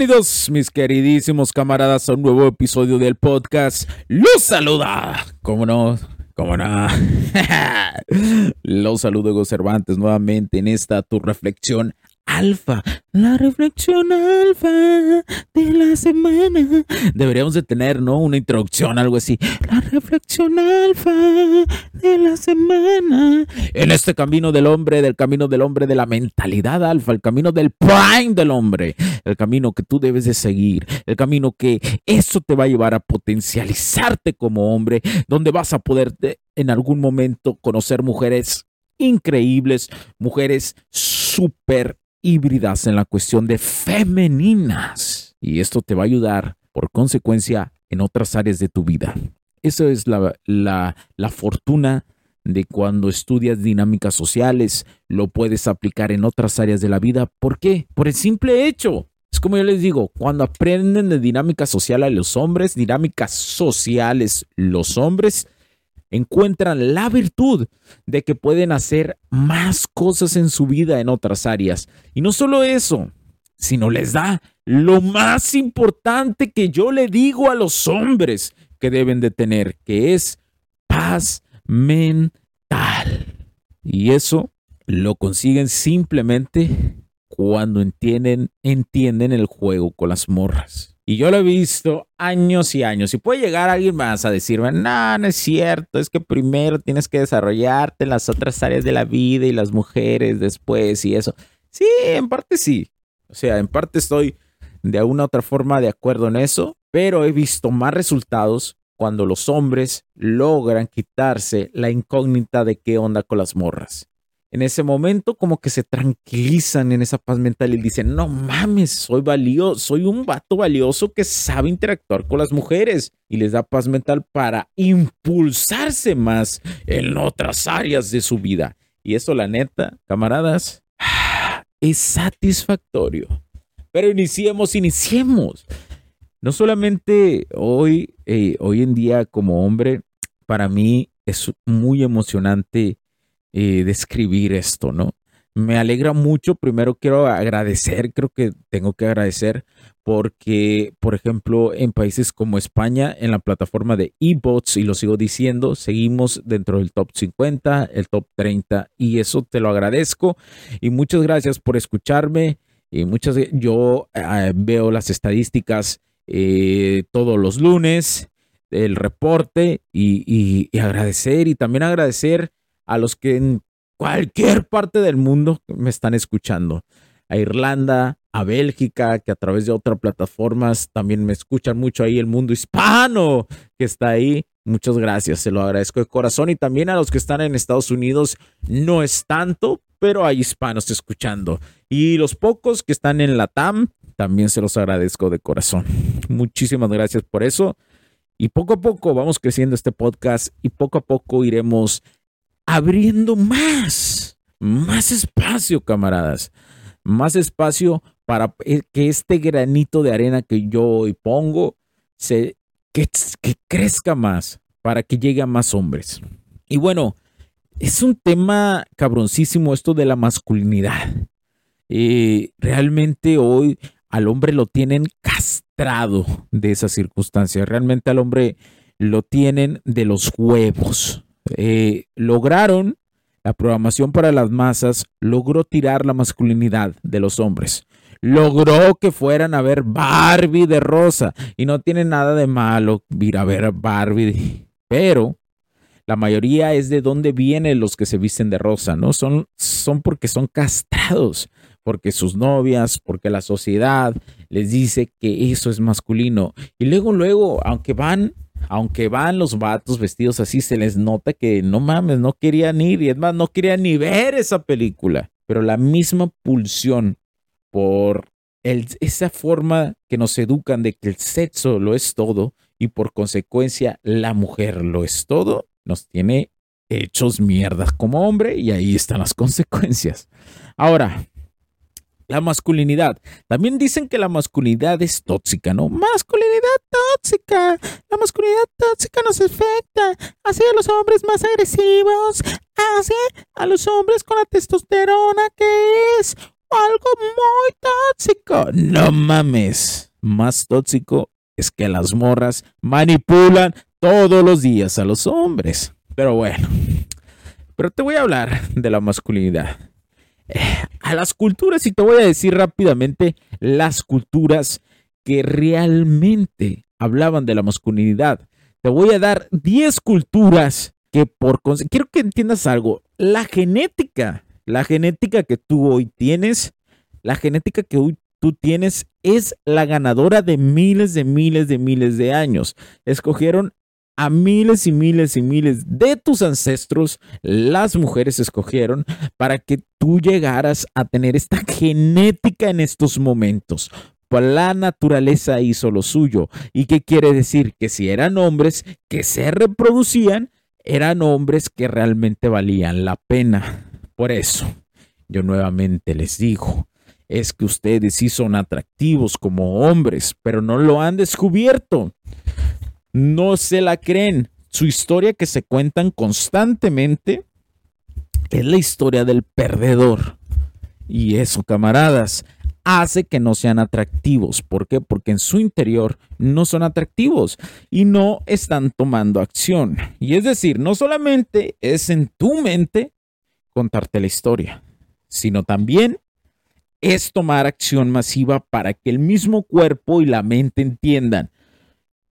Bienvenidos, mis queridísimos camaradas, a un nuevo episodio del podcast. ¡Los saluda! ¿Cómo no? ¿Cómo no? Los saludo, Hugo Cervantes, nuevamente en esta tu reflexión alfa, la reflexión alfa de la semana. Deberíamos de tener, ¿no? Una introducción, algo así. La reflexión alfa de la semana. En este camino del hombre, del camino del hombre, de la mentalidad alfa, el camino del prime del hombre, el camino que tú debes de seguir, el camino que eso te va a llevar a potencializarte como hombre, donde vas a poder en algún momento conocer mujeres increíbles, mujeres súper híbridas en la cuestión de femeninas. Y esto te va a ayudar, por consecuencia, en otras áreas de tu vida. Eso es la, la, la fortuna de cuando estudias dinámicas sociales, lo puedes aplicar en otras áreas de la vida. ¿Por qué? Por el simple hecho. Es como yo les digo, cuando aprenden de dinámica social a los hombres, dinámicas sociales los hombres, encuentran la virtud de que pueden hacer más cosas en su vida en otras áreas. Y no solo eso, sino les da lo más importante que yo le digo a los hombres que deben de tener, que es paz mental. Y eso lo consiguen simplemente cuando entienden, entienden el juego con las morras. Y yo lo he visto años y años. Y puede llegar alguien más a decirme, no, no es cierto, es que primero tienes que desarrollarte en las otras áreas de la vida y las mujeres después y eso. Sí, en parte sí. O sea, en parte estoy de una u otra forma de acuerdo en eso, pero he visto más resultados cuando los hombres logran quitarse la incógnita de qué onda con las morras en ese momento como que se tranquilizan en esa paz mental y dicen, no mames, soy valioso, soy un vato valioso que sabe interactuar con las mujeres y les da paz mental para impulsarse más en otras áreas de su vida. Y eso, la neta, camaradas, es satisfactorio. Pero iniciemos, iniciemos. No solamente hoy, eh, hoy en día como hombre, para mí es muy emocionante eh, describir esto, ¿no? Me alegra mucho, primero quiero agradecer, creo que tengo que agradecer porque, por ejemplo, en países como España, en la plataforma de eBots, y lo sigo diciendo, seguimos dentro del top 50, el top 30, y eso te lo agradezco. Y muchas gracias por escucharme. Y muchas, yo eh, veo las estadísticas eh, todos los lunes, el reporte, y, y agradecer, y también agradecer a los que en cualquier parte del mundo me están escuchando. A Irlanda, a Bélgica, que a través de otras plataformas también me escuchan mucho ahí, el mundo hispano que está ahí. Muchas gracias, se lo agradezco de corazón. Y también a los que están en Estados Unidos, no es tanto, pero hay hispanos escuchando. Y los pocos que están en la TAM, también se los agradezco de corazón. Muchísimas gracias por eso. Y poco a poco vamos creciendo este podcast y poco a poco iremos abriendo más, más espacio, camaradas, más espacio para que este granito de arena que yo hoy pongo se, que, crezca más, para que llegue a más hombres. Y bueno, es un tema cabroncísimo esto de la masculinidad. Eh, realmente hoy al hombre lo tienen castrado de esa circunstancia. Realmente al hombre lo tienen de los huevos. Eh, lograron la programación para las masas, logró tirar la masculinidad de los hombres. Logró que fueran a ver Barbie de rosa. Y no tiene nada de malo ir a ver Barbie. Pero la mayoría es de dónde vienen los que se visten de rosa, ¿no? Son, son porque son castrados porque sus novias, porque la sociedad les dice que eso es masculino. Y luego, luego, aunque van, aunque van los vatos vestidos así, se les nota que no mames, no querían ir y es más, no querían ni ver esa película. Pero la misma pulsión por esa forma que nos educan de que el sexo lo es todo y por consecuencia la mujer lo es todo, nos tiene hechos mierdas como hombre y ahí están las consecuencias. Ahora, la masculinidad. También dicen que la masculinidad es tóxica, ¿no? Masculinidad tóxica. La masculinidad tóxica nos afecta. Hace a los hombres más agresivos. Hace a los hombres con la testosterona que es algo muy tóxico. No mames. Más tóxico es que las morras manipulan todos los días a los hombres. Pero bueno. Pero te voy a hablar de la masculinidad a las culturas y te voy a decir rápidamente las culturas que realmente hablaban de la masculinidad. Te voy a dar 10 culturas que por... Quiero que entiendas algo. La genética, la genética que tú hoy tienes, la genética que hoy tú tienes es la ganadora de miles de miles de miles de años. Escogieron a miles y miles y miles de tus ancestros, las mujeres escogieron para que tú llegaras a tener esta genética en estos momentos. Pues la naturaleza hizo lo suyo. ¿Y qué quiere decir? Que si eran hombres que se reproducían, eran hombres que realmente valían la pena. Por eso, yo nuevamente les digo, es que ustedes sí son atractivos como hombres, pero no lo han descubierto no se la creen. Su historia que se cuentan constantemente es la historia del perdedor. Y eso, camaradas, hace que no sean atractivos. ¿Por qué? Porque en su interior no son atractivos y no están tomando acción. Y es decir, no solamente es en tu mente contarte la historia, sino también es tomar acción masiva para que el mismo cuerpo y la mente entiendan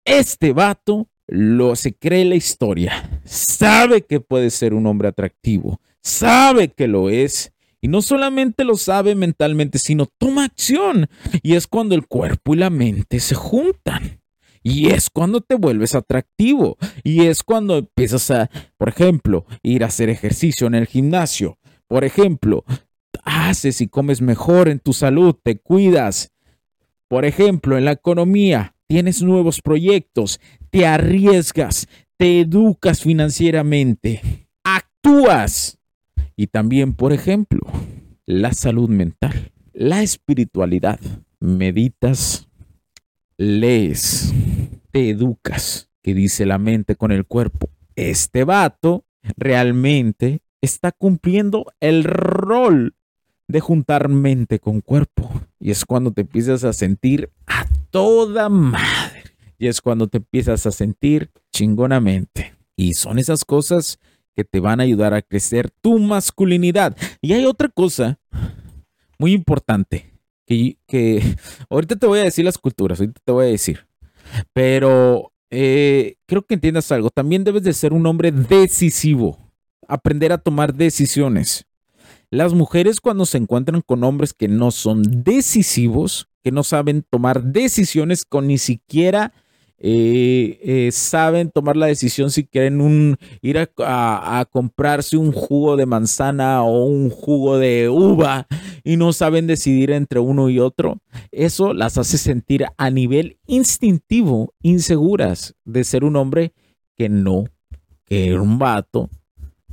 este vato lo se cree la historia. Sabe que puede ser un hombre atractivo. Sabe que lo es. Y no solamente lo sabe mentalmente, sino toma acción. Y es cuando el cuerpo y la mente se juntan. Y es cuando te vuelves atractivo. Y es cuando empiezas a, por ejemplo, ir a hacer ejercicio en el gimnasio. Por ejemplo, haces y comes mejor en tu salud, te cuidas. Por ejemplo, en la economía, tienes nuevos proyectos, te arriesgas, te educas financieramente, actúas. Y también, por ejemplo, la salud mental, la espiritualidad. Meditas, lees, te educas. ¿Qué dice la mente con el cuerpo? Este vato realmente está cumpliendo el rol de juntar mente con cuerpo. Y es cuando te empiezas a sentir a toda madre. Y es cuando te empiezas a sentir chingonamente. Y son esas cosas que te van a ayudar a crecer tu masculinidad. Y hay otra cosa muy importante que, que ahorita te voy a decir las culturas, ahorita te voy a decir. Pero eh, creo que entiendas algo. También debes de ser un hombre decisivo. Aprender a tomar decisiones. Las mujeres cuando se encuentran con hombres que no son decisivos, que no saben tomar decisiones con ni siquiera eh, eh, saben tomar la decisión si quieren ir a, comprarse un jugo de manzana o un jugo de uva y no saben decidir entre uno y otro, eso las hace sentir a nivel instintivo inseguras de ser un hombre que no, que un vato,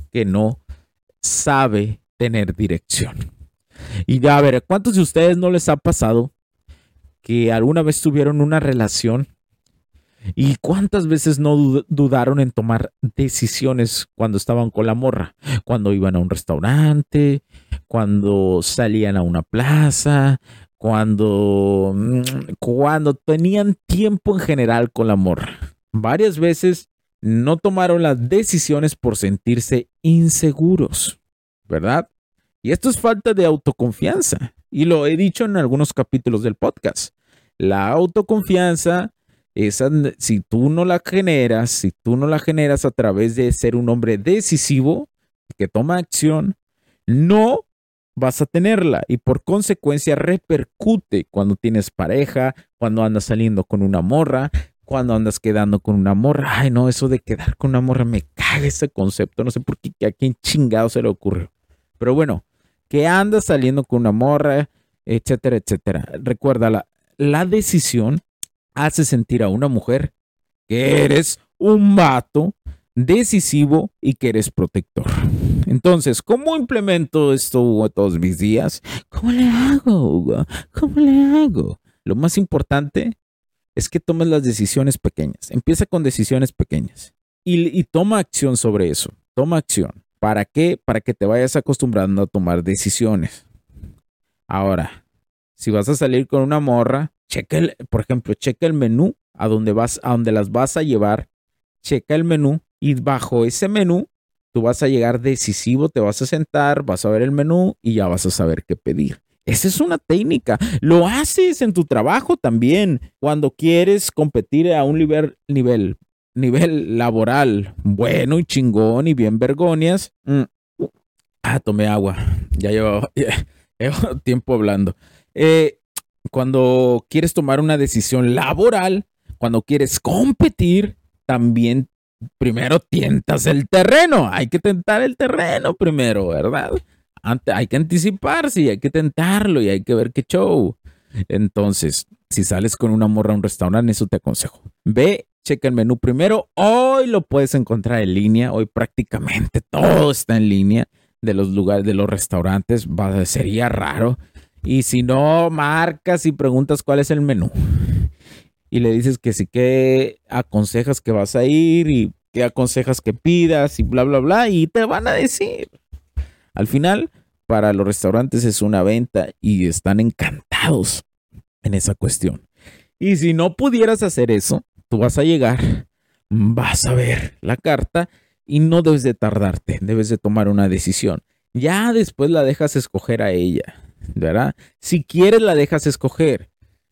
que no sabe tener dirección. Y ya, a ver, ¿cuántos de ustedes no les ha pasado que alguna vez tuvieron una relación ¿Y cuántas veces no dudaron en tomar decisiones cuando estaban con la morra? Cuando iban a un restaurante, cuando salían a una plaza, cuando, mm, cuando tenían tiempo en general con la morra. Varias veces no tomaron las decisiones por sentirse inseguros, ¿verdad? Y esto es falta de autoconfianza. Y lo he dicho en algunos capítulos del podcast. La autoconfianza, esa, si tú no la generas, si tú no la generas a través de ser un hombre decisivo, que toma acción, no vas a tenerla y por consecuencia repercute cuando tienes pareja, cuando andas saliendo con una morra, cuando andas quedando con una morra. Ay, no, eso de quedar con una morra me caga ese concepto. No sé por qué a quién chingado se le ocurrió. Pero bueno, que andas saliendo con una morra, etcétera, etcétera. Recuerda, la, decisión hace sentir a una mujer que eres un vato decisivo y que eres protector. Entonces, ¿cómo implemento esto todos mis días? ¿Cómo le hago, Hugo? ¿Cómo le hago? Lo más importante es que tomes las decisiones pequeñas. Empieza con decisiones pequeñas y, toma acción sobre eso. Toma acción. ¿Para qué? Para que te vayas acostumbrando a tomar decisiones. Ahora, si vas a salir con una morra, checa el, por ejemplo, checa el menú a donde vas, a donde las vas a llevar. Checa el menú y bajo ese menú tú vas a llegar decisivo, te vas a sentar, vas a ver el menú y ya vas a saber qué pedir. Esa es una técnica. Lo haces en tu trabajo también. Cuando quieres competir a un nivel, nivel, nivel laboral bueno y chingón y bien vergonias. Mm. Ah, tomé agua. Ya llevo, tiempo hablando. Eh, cuando quieres tomar una decisión laboral, cuando quieres competir, también primero tientas el terreno. Hay que tentar el terreno primero, ¿verdad? hay que anticiparse y hay que tentarlo y hay que ver qué show. Entonces, si sales con una morra a un restaurante, eso te aconsejo. Ve, checa el menú primero. Hoy lo puedes encontrar en línea. Hoy prácticamente todo está en línea de los lugares, de los restaurantes. Va, sería raro. Y si no, marcas y preguntas cuál es el menú. Y le dices que sí que aconsejas que vas a ir y que aconsejas que pidas y bla, bla, bla. Y te van a decir. Al final, para los restaurantes es una venta y están encantados en esa cuestión. Y si no pudieras hacer eso, tú vas a llegar, vas a ver la carta y no debes de tardarte, debes de tomar una decisión. Ya después la dejas escoger a ella, ¿verdad? Si quieres la dejas escoger.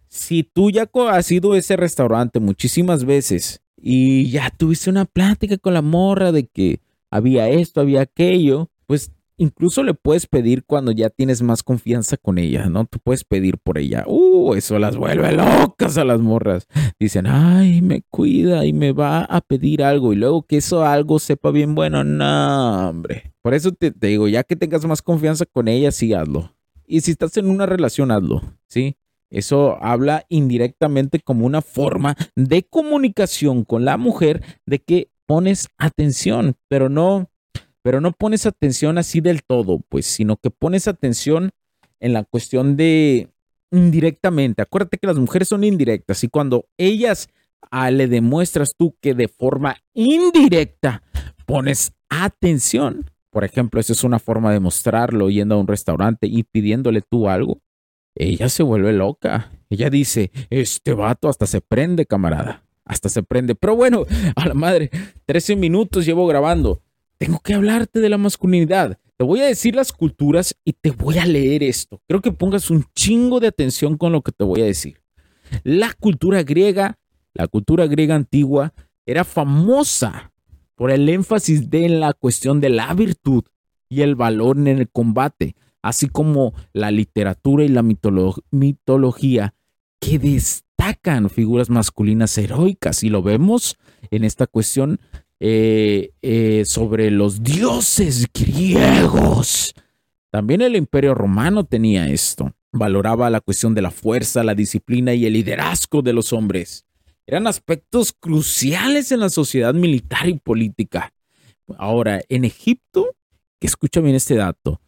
Si tú ya has ido a ese restaurante muchísimas veces y ya tuviste una plática con la morra de que había esto, había aquello, pues Incluso le puedes pedir cuando ya tienes más confianza con ella, ¿no? Tú puedes pedir por ella. Uh, eso las vuelve locas a las morras. Dicen, ay, me cuida y me va a pedir algo. Y luego que eso algo sepa bien bueno. No, hombre. Por eso te, te digo, ya que tengas más confianza con ella, sí hazlo. Y si estás en una relación, hazlo, ¿sí? Eso habla indirectamente como una forma de comunicación con la mujer de que pones atención, pero no pero no pones atención así del todo, pues, sino que pones atención en la cuestión de indirectamente. Acuérdate que las mujeres son indirectas y cuando ellas ah, le demuestras tú que de forma indirecta pones atención, por ejemplo, esa es una forma de mostrarlo yendo a un restaurante y pidiéndole tú algo, ella se vuelve loca. Ella dice, este vato hasta se prende, camarada. Hasta se prende. Pero bueno, a la madre, 13 minutos llevo grabando tengo que hablarte de la masculinidad. Te voy a decir las culturas y te voy a leer esto. Creo que pongas un chingo de atención con lo que te voy a decir. La cultura griega, la cultura griega antigua, era famosa por el énfasis de la cuestión de la virtud y el valor en el combate, así como la literatura y la mitología que destacan figuras masculinas heroicas. Y lo vemos en esta cuestión eh, eh, sobre los dioses griegos. También el imperio romano tenía esto. Valoraba la cuestión de la fuerza, la disciplina y el liderazgo de los hombres. Eran aspectos cruciales en la sociedad militar y política. Ahora, en Egipto, que escucha bien este dato,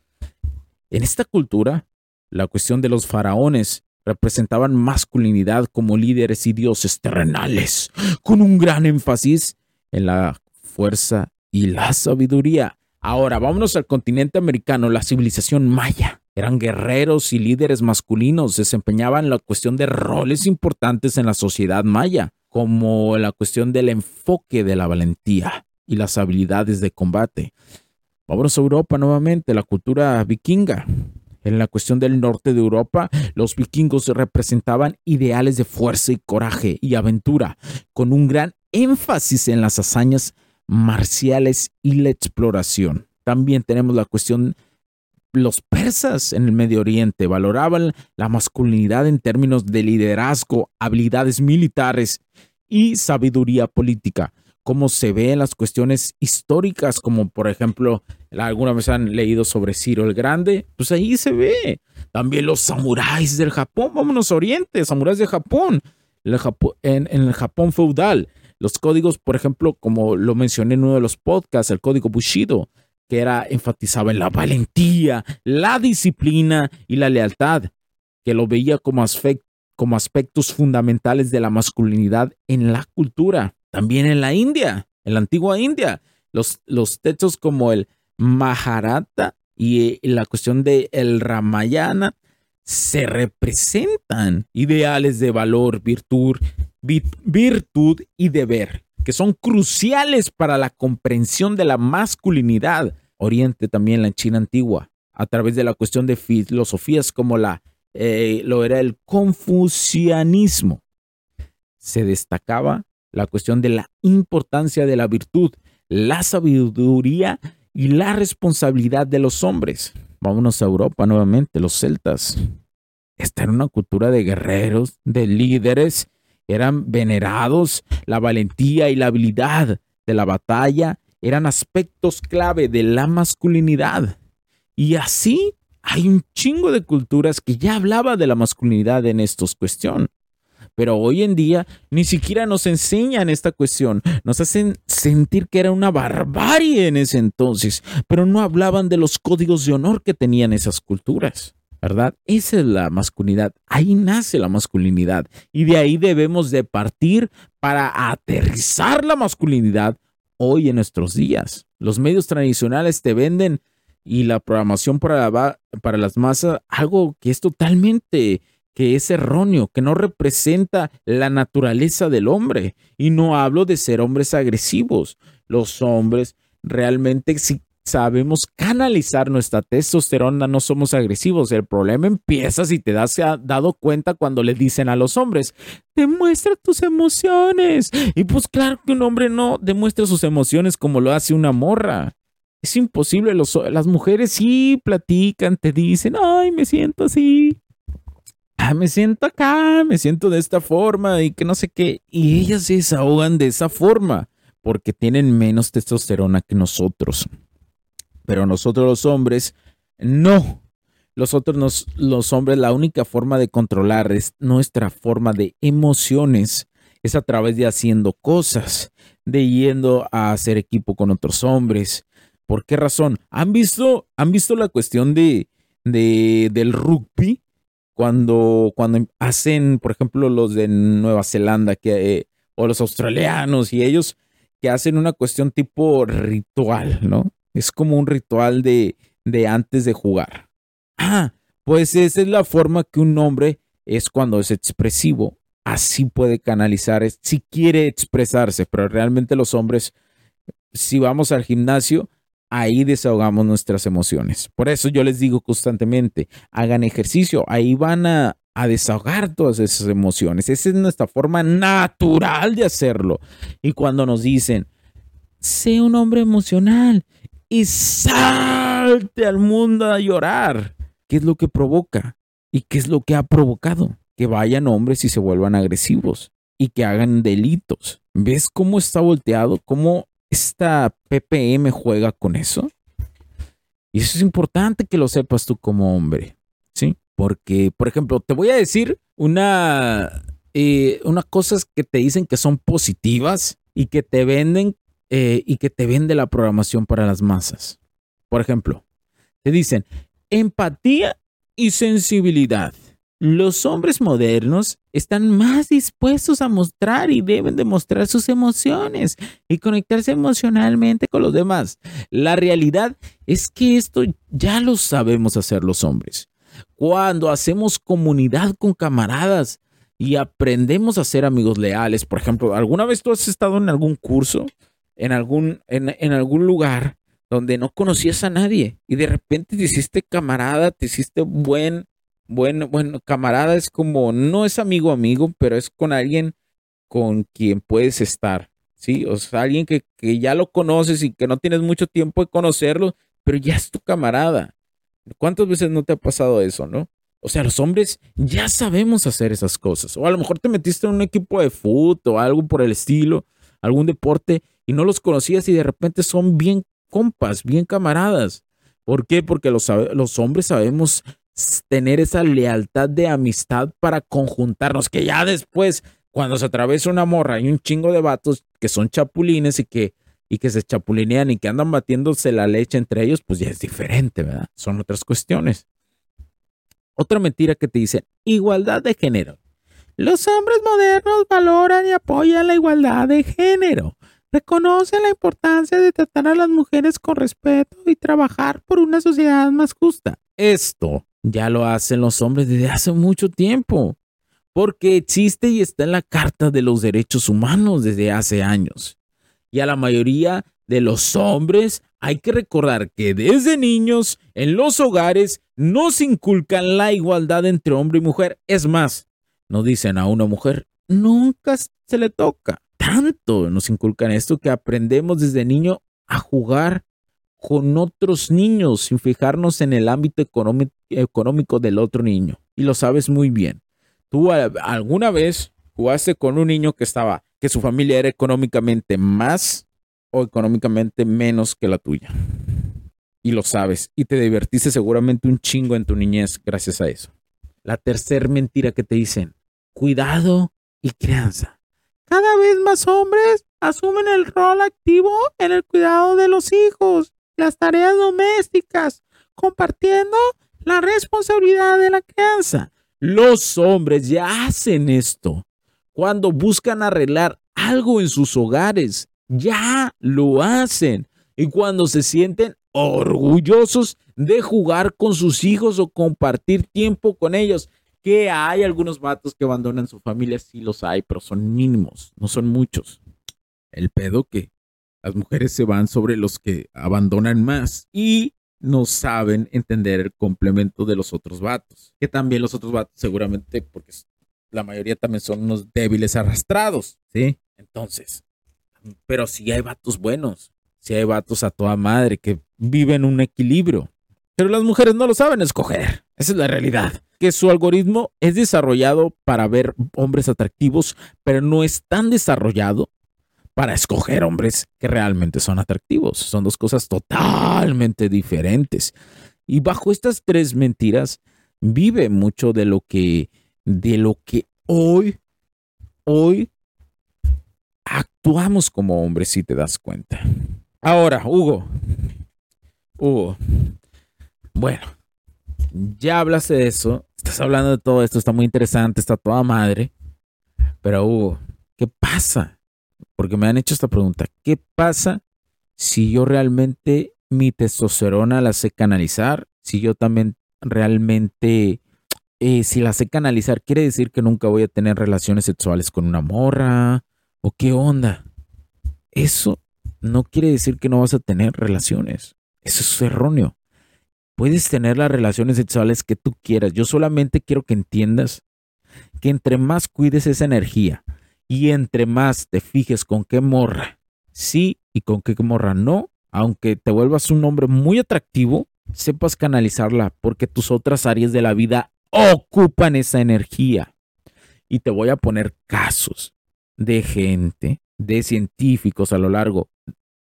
en esta cultura, la cuestión de los faraones representaban masculinidad como líderes y dioses terrenales, con un gran énfasis en la fuerza y la sabiduría. Ahora, vámonos al continente americano, la civilización maya. Eran guerreros y líderes masculinos, desempeñaban la cuestión de roles importantes en la sociedad maya, como la cuestión del enfoque de la valentía y las habilidades de combate. Vámonos a Europa nuevamente, la cultura vikinga. En la cuestión del norte de Europa, los vikingos representaban ideales de fuerza y coraje y aventura, con un gran énfasis en las hazañas marciales y la exploración. También tenemos la cuestión, los persas en el Medio Oriente valoraban la masculinidad en términos de liderazgo, habilidades militares y sabiduría política como se ve en las cuestiones históricas, como por ejemplo, alguna vez han leído sobre Ciro el Grande, pues ahí se ve. También los samuráis del Japón, vámonos a Oriente, samuráis de Japón, en, en el Japón feudal. Los códigos, por ejemplo, como lo mencioné en uno de los podcasts, el código Bushido, que era enfatizaba en la valentía, la disciplina y la lealtad, que lo veía como, aspectos fundamentales de la masculinidad en la cultura. También en la India, en la antigua India, los, los textos como el Maharata y, la cuestión de el Ramayana se representan ideales de valor, virtud, virtud y deber, que son cruciales para la comprensión de la masculinidad. Oriente también la China antigua, a través de la cuestión de filosofías como la, eh, lo era el confucianismo. Se destacaba la cuestión de la importancia de la virtud, la sabiduría y la responsabilidad de los hombres. Vámonos a Europa nuevamente, los celtas. Esta era una cultura de guerreros, de líderes, eran venerados, la valentía y la habilidad de la batalla eran aspectos clave de la masculinidad. Y así hay un chingo de culturas que ya hablaba de la masculinidad en estas cuestiones. Pero hoy en día ni siquiera nos enseñan esta cuestión. Nos hacen sentir que era una barbarie en ese entonces, pero no hablaban de los códigos de honor que tenían esas culturas. ¿Verdad? Esa es la masculinidad. Ahí nace la masculinidad. Y de ahí debemos de partir para aterrizar la masculinidad hoy en nuestros días. Los medios tradicionales te venden y la programación para, para las masas algo que es totalmente que es erróneo, que no representa la naturaleza del hombre. Y no hablo de ser hombres agresivos. Los hombres realmente si sabemos canalizar nuestra testosterona, no somos agresivos. El problema empieza si te das dado cuenta cuando le dicen a los hombres, demuestra tus emociones. Y pues claro que un hombre no demuestra sus emociones como lo hace una morra. Es imposible, las mujeres sí platican, te dicen, ay, me siento así, Ah, me siento acá, me siento de esta forma y que no sé qué. Y ellas se desahogan de esa forma porque tienen menos testosterona que nosotros. Pero nosotros los hombres, no. Nosotros los hombres, la única forma de controlar es nuestra forma de emociones. Es a través de haciendo cosas, de yendo a hacer equipo con otros hombres. ¿Por qué razón? ¿Han visto, han visto la cuestión de, de del rugby? cuando, cuando hacen, por ejemplo, los de Nueva Zelanda que, eh, o los australianos y ellos que hacen una cuestión tipo ritual, ¿no? Es como un ritual de, de antes de jugar. Ah, pues esa es la forma que un hombre es cuando es expresivo. Así puede canalizar, si quiere expresarse, pero realmente los hombres, si vamos al gimnasio, ahí desahogamos nuestras emociones. Por eso yo les digo constantemente, hagan ejercicio, ahí van a, desahogar todas esas emociones. Esa es nuestra forma natural de hacerlo. Y cuando nos dicen, sé un hombre emocional y salte al mundo a llorar, ¿qué es lo que provoca? ¿Y qué es lo que ha provocado? Que vayan hombres y se vuelvan agresivos y que hagan delitos. ¿Ves cómo está volteado? ¿Cómo esta PPM juega con eso. Y eso es importante que lo sepas tú como hombre, ¿sí? Porque, por ejemplo, te voy a decir una, eh, unas cosas que te dicen que son positivas y que te venden eh, y que te vende la programación para las masas. Por ejemplo, te dicen empatía y sensibilidad. Los hombres modernos están más dispuestos a mostrar y deben demostrar sus emociones y conectarse emocionalmente con los demás. La realidad es que esto ya lo sabemos hacer los hombres. Cuando hacemos comunidad con camaradas y aprendemos a ser amigos leales, por ejemplo, ¿alguna vez tú has estado en algún curso, en algún, en, algún lugar donde no conocías a nadie y de repente te hiciste camarada, te hiciste buen bueno, camarada es como, no es amigo amigo, pero es con alguien con quien puedes estar, ¿sí? O sea, alguien que, que ya lo conoces y que no tienes mucho tiempo de conocerlo, pero ya es tu camarada. ¿Cuántas veces no te ha pasado eso, no? O sea, los hombres ya sabemos hacer esas cosas. O a lo mejor te metiste en un equipo de fútbol o algo por el estilo, algún deporte, y no los conocías y de repente son bien compas, bien camaradas. ¿Por qué? Porque los, los hombres sabemos tener esa lealtad de amistad para conjuntarnos, que ya después, cuando se atraviesa una morra, hay un chingo de vatos que son chapulines y que, y que se chapulinean y que andan batiéndose la leche entre ellos, pues ya es diferente, ¿verdad? Son otras cuestiones. Otra mentira que te dicen, igualdad de género. Los hombres modernos valoran y apoyan la igualdad de género. Reconocen la importancia de tratar a las mujeres con respeto y trabajar por una sociedad más justa. Esto ya lo hacen los hombres desde hace mucho tiempo, porque existe y está en la Carta de los Derechos Humanos desde hace años. Y a la mayoría de los hombres hay que recordar que desde niños en los hogares no se inculcan la igualdad entre hombre y mujer. Es más, no dicen a una mujer, nunca se le toca. Tanto nos inculcan esto que aprendemos desde niño a jugar con otros niños sin fijarnos en el ámbito económico del otro niño. Y lo sabes muy bien. ¿Tú alguna vez jugaste con un niño que estaba, que su familia era económicamente más o económicamente menos que la tuya? Y lo sabes. Y te divertiste seguramente un chingo en tu niñez gracias a eso. La tercera mentira que te dicen, cuidado y crianza. Cada vez más hombres asumen el rol activo en el cuidado de los hijos las tareas domésticas, compartiendo la responsabilidad de la crianza. Los hombres ya hacen esto cuando buscan arreglar algo en sus hogares. Ya lo hacen. Y cuando se sienten orgullosos de jugar con sus hijos o compartir tiempo con ellos. Que hay algunos vatos que abandonan su familia, sí los hay, pero son mínimos, no son muchos. El pedo que las mujeres se van sobre los que abandonan más y no saben entender el complemento de los otros vatos. Que también los otros vatos seguramente, porque la mayoría también son unos débiles arrastrados, ¿sí? Entonces, pero sí hay vatos buenos, sí hay vatos a toda madre que viven un equilibrio. Pero las mujeres no lo saben escoger. Esa es la realidad. Que su algoritmo es desarrollado para ver hombres atractivos, pero no es tan desarrollado para escoger hombres que realmente son atractivos. Son dos cosas totalmente diferentes. Y bajo estas tres mentiras vive mucho de lo que de lo que hoy hoy actuamos como hombres si te das cuenta. Ahora, Hugo. Hugo. Bueno, ya hablaste de eso, estás hablando de todo esto, está muy interesante, está toda madre. Pero Hugo, ¿qué pasa? porque me han hecho esta pregunta. ¿Qué pasa si yo realmente mi testosterona la sé canalizar? Si yo también realmente, eh, si la sé canalizar, ¿quiere decir que nunca voy a tener relaciones sexuales con una morra? ¿O qué onda? Eso no quiere decir que no vas a tener relaciones. Eso es erróneo. Puedes tener las relaciones sexuales que tú quieras. Yo solamente quiero que entiendas que entre más cuides esa energía, y entre más te fijes con qué morra sí y con qué morra no, aunque te vuelvas un hombre muy atractivo, sepas canalizarla porque tus otras áreas de la vida ocupan esa energía. Y te voy a poner casos de gente, de científicos a lo largo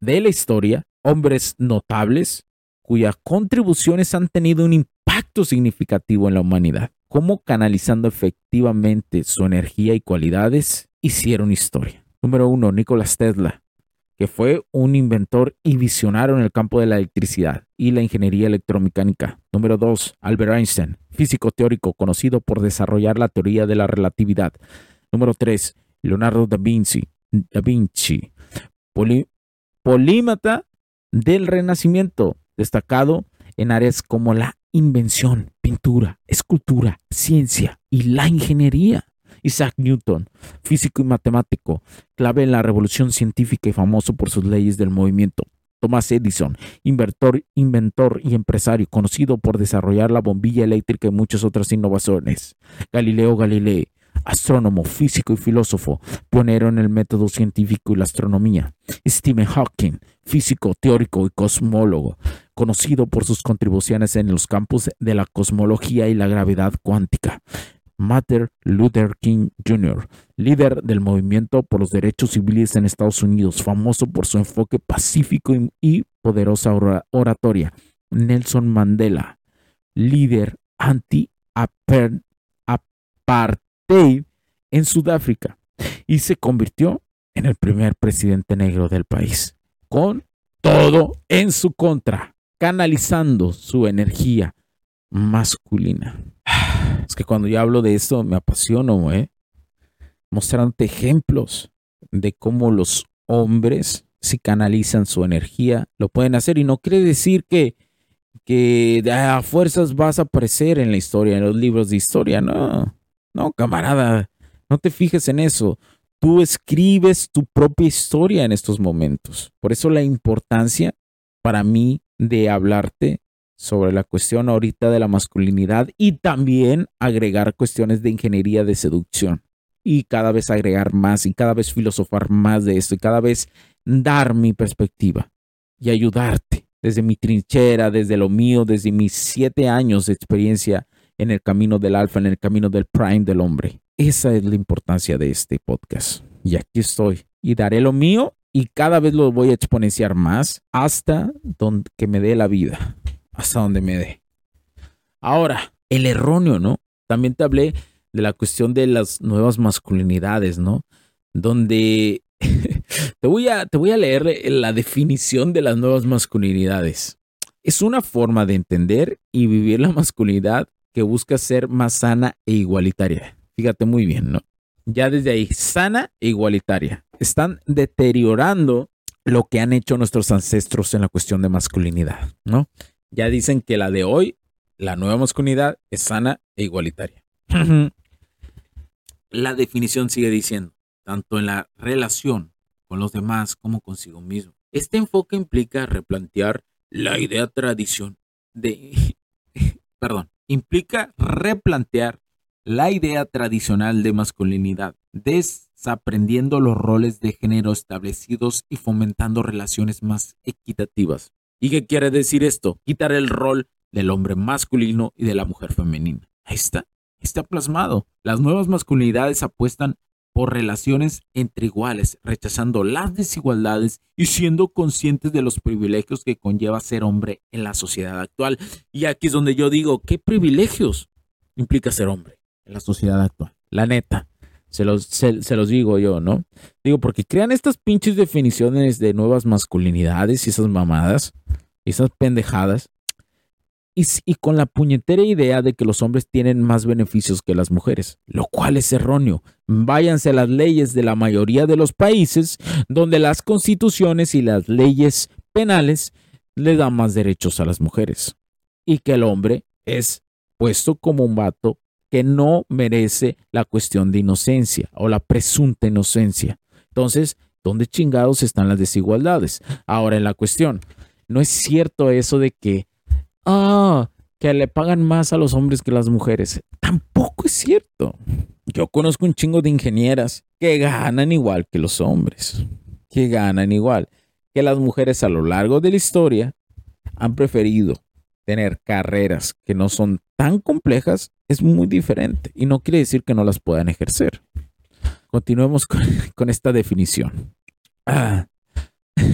de la historia, hombres notables cuyas contribuciones han tenido un impacto significativo en la humanidad. Cómo canalizando efectivamente su energía y cualidades hicieron historia. Número uno, Nikola Tesla. que fue un inventor y visionario en el campo de la electricidad y la ingeniería electromecánica. Número 2. Albert Einstein, físico teórico conocido por desarrollar la teoría de la relatividad. Número 3. Leonardo da Vinci, da Vinci polímata del Renacimiento, destacado en áreas como la invención, pintura, escultura, ciencia y la ingeniería. Isaac Newton, físico y matemático, clave en la revolución científica y famoso por sus leyes del movimiento. Thomas Edison, inventor, inventor y empresario, conocido por desarrollar la bombilla eléctrica y muchas otras innovaciones. Galileo Galilei, astrónomo, físico y filósofo, pionero en el método científico y la astronomía. Stephen Hawking, físico, teórico y cosmólogo, conocido por sus contribuciones en los campos de la cosmología y la gravedad cuántica. Martin Luther King Jr., líder del movimiento por los derechos civiles en Estados Unidos, famoso por su enfoque pacífico y, poderosa oratoria. Nelson Mandela, líder anti-apartheid en Sudáfrica y se convirtió en el primer presidente negro del país, con todo en su contra, canalizando su energía masculina. Es que cuando yo hablo de esto me apasiono, ¿eh? Mostrándote ejemplos de cómo los hombres, si canalizan su energía, lo pueden hacer. Y no quiere decir que, que a fuerzas vas a aparecer en la historia, en los libros de historia, no. No, camarada, no te fijes en eso. Tú escribes tu propia historia en estos momentos. Por eso la importancia para mí de hablarte sobre la cuestión ahorita de la masculinidad y también agregar cuestiones de ingeniería de seducción y cada vez agregar más y cada vez filosofar más de esto y cada vez dar mi perspectiva y ayudarte desde mi trinchera, desde lo mío, desde mis siete años de experiencia en el camino del alfa, en el camino del prime del hombre. Esa es la importancia de este podcast. Y aquí estoy. Y daré lo mío y cada vez lo voy a exponenciar más hasta donde me dé la vida hasta donde me dé. Ahora, el erróneo, ¿no? También te hablé de la cuestión de las nuevas masculinidades, ¿no? Donde te, voy a, te voy a leer la definición de las nuevas masculinidades. Es una forma de entender y vivir la masculinidad que busca ser más sana e igualitaria. Fíjate muy bien, ¿no? Ya desde ahí, sana e igualitaria. Están deteriorando lo que han hecho nuestros ancestros en la cuestión de masculinidad, ¿no? ya dicen que la de hoy, la nueva masculinidad, es sana e igualitaria. la definición sigue diciendo, tanto en la relación con los demás como consigo mismo. Este enfoque implica replantear la idea tradición de, perdón, implica replantear la idea tradicional de masculinidad, desaprendiendo los roles de género establecidos y fomentando relaciones más equitativas. ¿Y qué quiere decir esto? Quitar el rol del hombre masculino y de la mujer femenina. Ahí está, está plasmado. Las nuevas masculinidades apuestan por relaciones entre iguales, rechazando las desigualdades y siendo conscientes de los privilegios que conlleva ser hombre en la sociedad actual. Y aquí es donde yo digo, ¿qué privilegios implica ser hombre en la sociedad actual? La neta. Se los, se, los digo yo, ¿no? Digo, porque crean estas pinches definiciones de nuevas masculinidades y esas mamadas, y esas pendejadas, y, con la puñetera idea de que los hombres tienen más beneficios que las mujeres, lo cual es erróneo. Váyanse a las leyes de la mayoría de los países donde las constituciones y las leyes penales le dan más derechos a las mujeres y que el hombre es puesto como un vato que no merece la cuestión de inocencia o la presunta inocencia. Entonces, ¿dónde chingados están las desigualdades? Ahora, en la cuestión, no es cierto eso de que, ah, que le pagan más a los hombres que las mujeres. Tampoco es cierto. Yo conozco un chingo de ingenieras que ganan igual que los hombres, que ganan igual, que las mujeres a lo largo de la historia han preferido tener carreras que no son tan complejas es muy diferente y no quiere decir que no las puedan ejercer. Continuemos con, esta definición. Ah.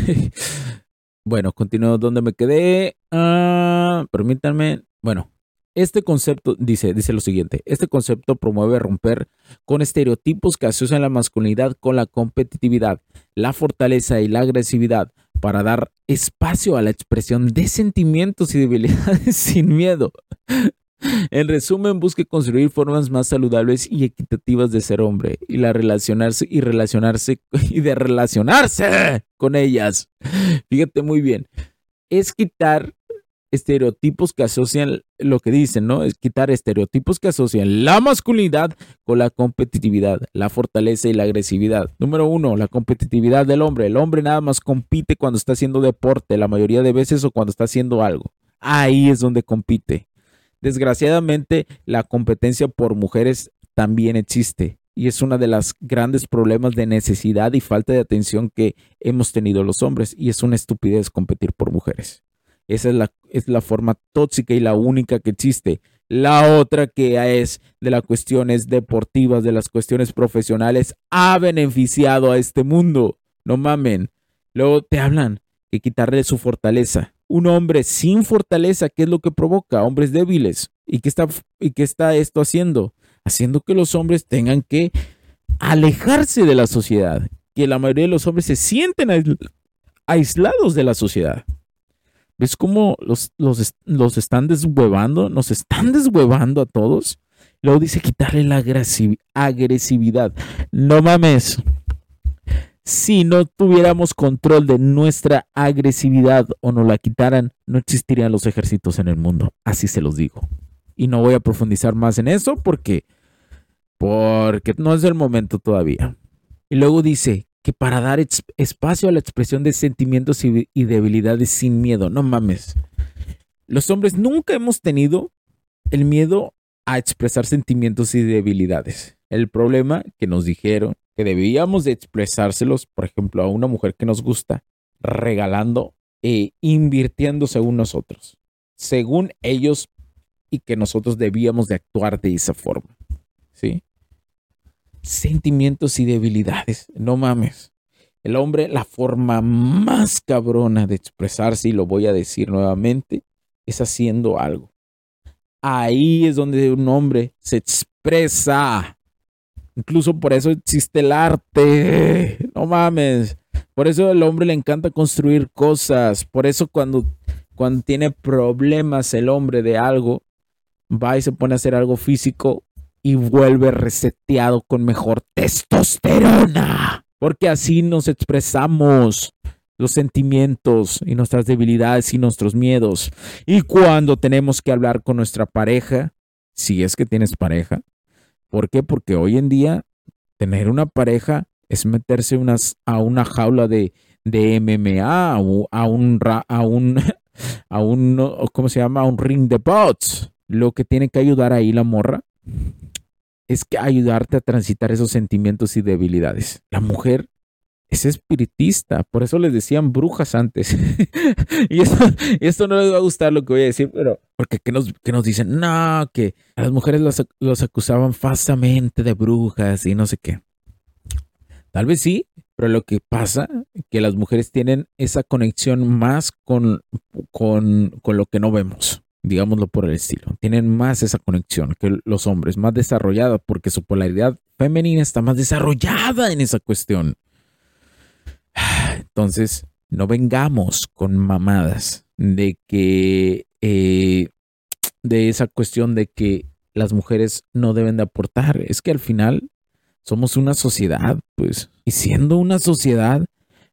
bueno, continúo donde me quedé. Ah, permítanme. Bueno, Este concepto, dice, dice lo siguiente, este concepto promueve romper con estereotipos que asocian la masculinidad con la competitividad, la fortaleza y la agresividad para dar espacio a la expresión de sentimientos y debilidades sin miedo. En resumen, busque construir formas más saludables y equitativas de ser hombre y la relacionarse y relacionarse y de relacionarse con ellas. Fíjate muy bien. Es quitar estereotipos que asocian lo que dicen, ¿no? Es quitar estereotipos que asocian la masculinidad con la competitividad, la fortaleza y la agresividad. Número uno, la competitividad del hombre. El hombre nada más compite cuando está haciendo deporte, la mayoría de veces o cuando está haciendo algo. Ahí es donde compite. Desgraciadamente, la competencia por mujeres también existe y es uno de los grandes problemas de necesidad y falta de atención que hemos tenido los hombres y es una estupidez competir por mujeres. Esa es la, es la forma tóxica y la única que existe. La otra que es de las cuestiones deportivas, de las cuestiones profesionales, ha beneficiado a este mundo. No mamen. Luego te hablan que quitarle su fortaleza. Un hombre sin fortaleza, ¿qué es lo que provoca? Hombres débiles. ¿Y qué está, y qué está esto haciendo? Haciendo que los hombres tengan que alejarse de la sociedad. Que la mayoría de los hombres se sienten aislados de la sociedad. ¿Ves cómo los, los, están deshuevando? Nos están deshuevando a todos. Luego dice quitarle la agresividad. No mames. Si no tuviéramos control de nuestra agresividad o nos la quitaran, no existirían los ejércitos en el mundo. Así se los digo. Y no voy a profundizar más en eso porque, porque no es el momento todavía. Y luego dice, que para dar espacio a la expresión de sentimientos y, debilidades sin miedo. No mames. Los hombres nunca hemos tenido el miedo a expresar sentimientos y debilidades. El problema que nos dijeron que debíamos de expresárselos, por ejemplo, a una mujer que nos gusta, regalando e invirtiendo según nosotros, según ellos y que nosotros debíamos de actuar de esa forma. ¿Sí? Sentimientos y debilidades. No mames. El hombre, la forma más cabrona de expresarse, y lo voy a decir nuevamente, es haciendo algo. Ahí es donde un hombre se expresa. Incluso por eso existe el arte. No mames. Por eso el hombre le encanta construir cosas. Por eso cuando, cuando tiene problemas el hombre de algo, va y se pone a hacer algo físico y vuelve reseteado con mejor testosterona. Porque así nos expresamos los sentimientos y nuestras debilidades y nuestros miedos. Y cuando tenemos que hablar con nuestra pareja, si es que tienes pareja, ¿por qué? Porque hoy en día tener una pareja es meterse unas, a una jaula de, de MMA o a un, a un, a un, ¿cómo se llama? A un ring de bots. Lo que tiene que ayudar ahí la morra es que ayudarte a transitar esos sentimientos y debilidades. La mujer es espiritista, por eso les decían brujas antes. y esto, no les va a gustar lo que voy a decir, pero porque ¿qué nos, nos dicen? No, que a las mujeres los, acusaban falsamente de brujas y no sé qué. Tal vez sí, pero lo que pasa es que las mujeres tienen esa conexión más con, con, con lo que no vemos digámoslo por el estilo. Tienen más esa conexión que los hombres, más desarrollada, porque su polaridad femenina está más desarrollada en esa cuestión. Entonces, no vengamos con mamadas de que, eh, de esa cuestión de que las mujeres no deben de aportar. Es que al final somos una sociedad, pues, y siendo una sociedad,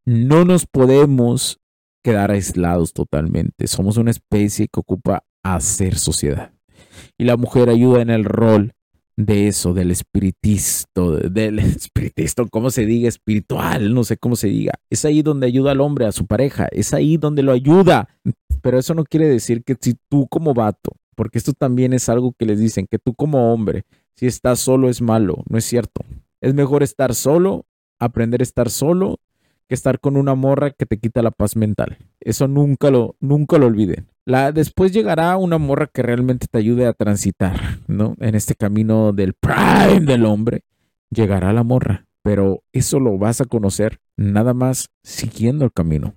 no nos podemos quedar aislados totalmente. Somos una especie que ocupa hacer sociedad. Y la mujer ayuda en el rol de eso, del espiritista, del espiritista, ¿cómo se diga? Espiritual, no sé cómo se diga. Es ahí donde ayuda al hombre, a su pareja, es ahí donde lo ayuda. Pero eso no quiere decir que si tú como vato, porque esto también es algo que les dicen, que tú como hombre, si estás solo es malo, no es cierto. Es mejor estar solo, aprender a estar solo, que estar con una morra que te quita la paz mental. Eso nunca lo, nunca lo olviden. Después llegará una morra que realmente te ayude a transitar, ¿no? En este camino del prime del hombre. Llegará la morra, pero eso lo vas a conocer nada más siguiendo el camino.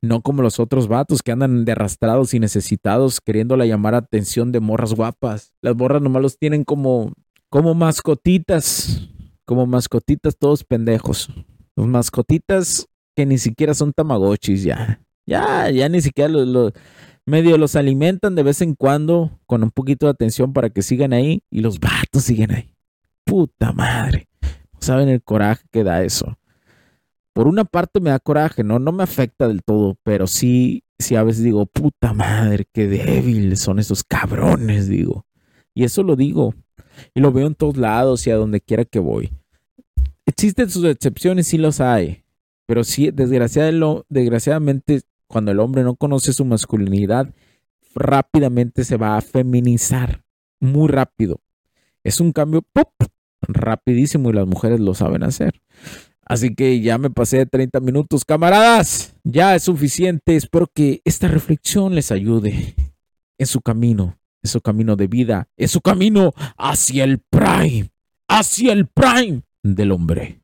No como los otros vatos que andan de arrastrados y necesitados queriéndola llamar atención de morras guapas. Las morras nomás los tienen como, como mascotitas. Como mascotitas todos pendejos. Mascotitas que ni siquiera son tamagotchis ya. Ya, ya ni siquiera los, medio los alimentan de vez en cuando con un poquito de atención para que sigan ahí y los vatos siguen ahí. Puta madre. No saben el coraje que da eso por una parte me da coraje, ¿no? No me afecta del todo, pero sí, sí a veces digo, puta madre, qué débiles son esos cabrones, digo. Y eso lo digo. Y lo veo en todos lados y a donde quiera que voy. Existen sus excepciones, sí los hay. Pero sí, desgraciadamente, cuando el hombre no conoce su masculinidad, rápidamente se va a feminizar. Muy rápido. Es un cambio ¡pop! rapidísimo y las mujeres lo saben hacer. Así que ya me pasé de 30 minutos, camaradas. Ya es suficiente. Espero que esta reflexión les ayude en su camino, en su camino de vida, en su camino hacia el prime, hacia el prime del hombre.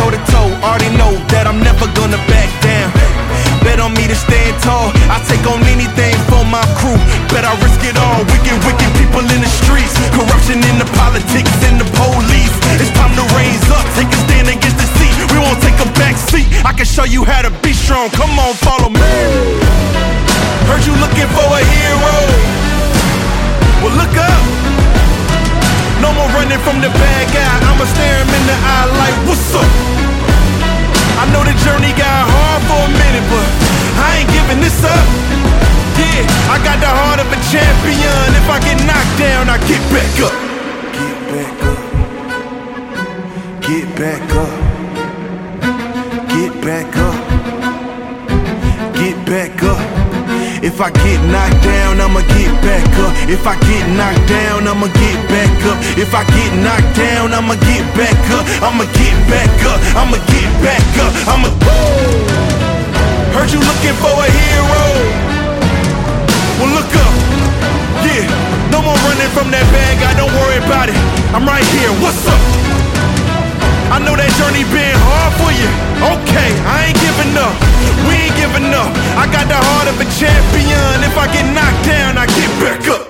toe to toe. Already know that I'm never gonna back down. Bet on me to stand tall. I take on anything for my crew. Bet I risk it all. Wicked, wicked people in the streets. Corruption in the politics and the police. It's time to raise up. Take a stand against the seat. We won't take a back seat. I can show you how to be strong. Come on, follow me. Heard you looking for a hero. Well, look up. No more running from the bad guy. I'ma stare him in the eye like, what's up? I know the journey got hard for a minute, but I ain't giving this up. Yeah, I got the heart of a champion. If I get knocked down, I get back up. Get back up. Get back up. Get back up. Get back up. If I get knocked down, I'ma get back up. If I get knocked down, I'ma get back up. If I get knocked down, I'ma get back up. I'ma get back up. I'ma get back up. I'ma. Heard you looking for a hero. Well, look up. Yeah, no more running from that bad guy. Don't worry about it. I'm right here. What's up? I know that journey been hard for you. Okay, I ain't giving up. We ain't giving up. I got the heart of a champion. If I get knocked down, I get back up.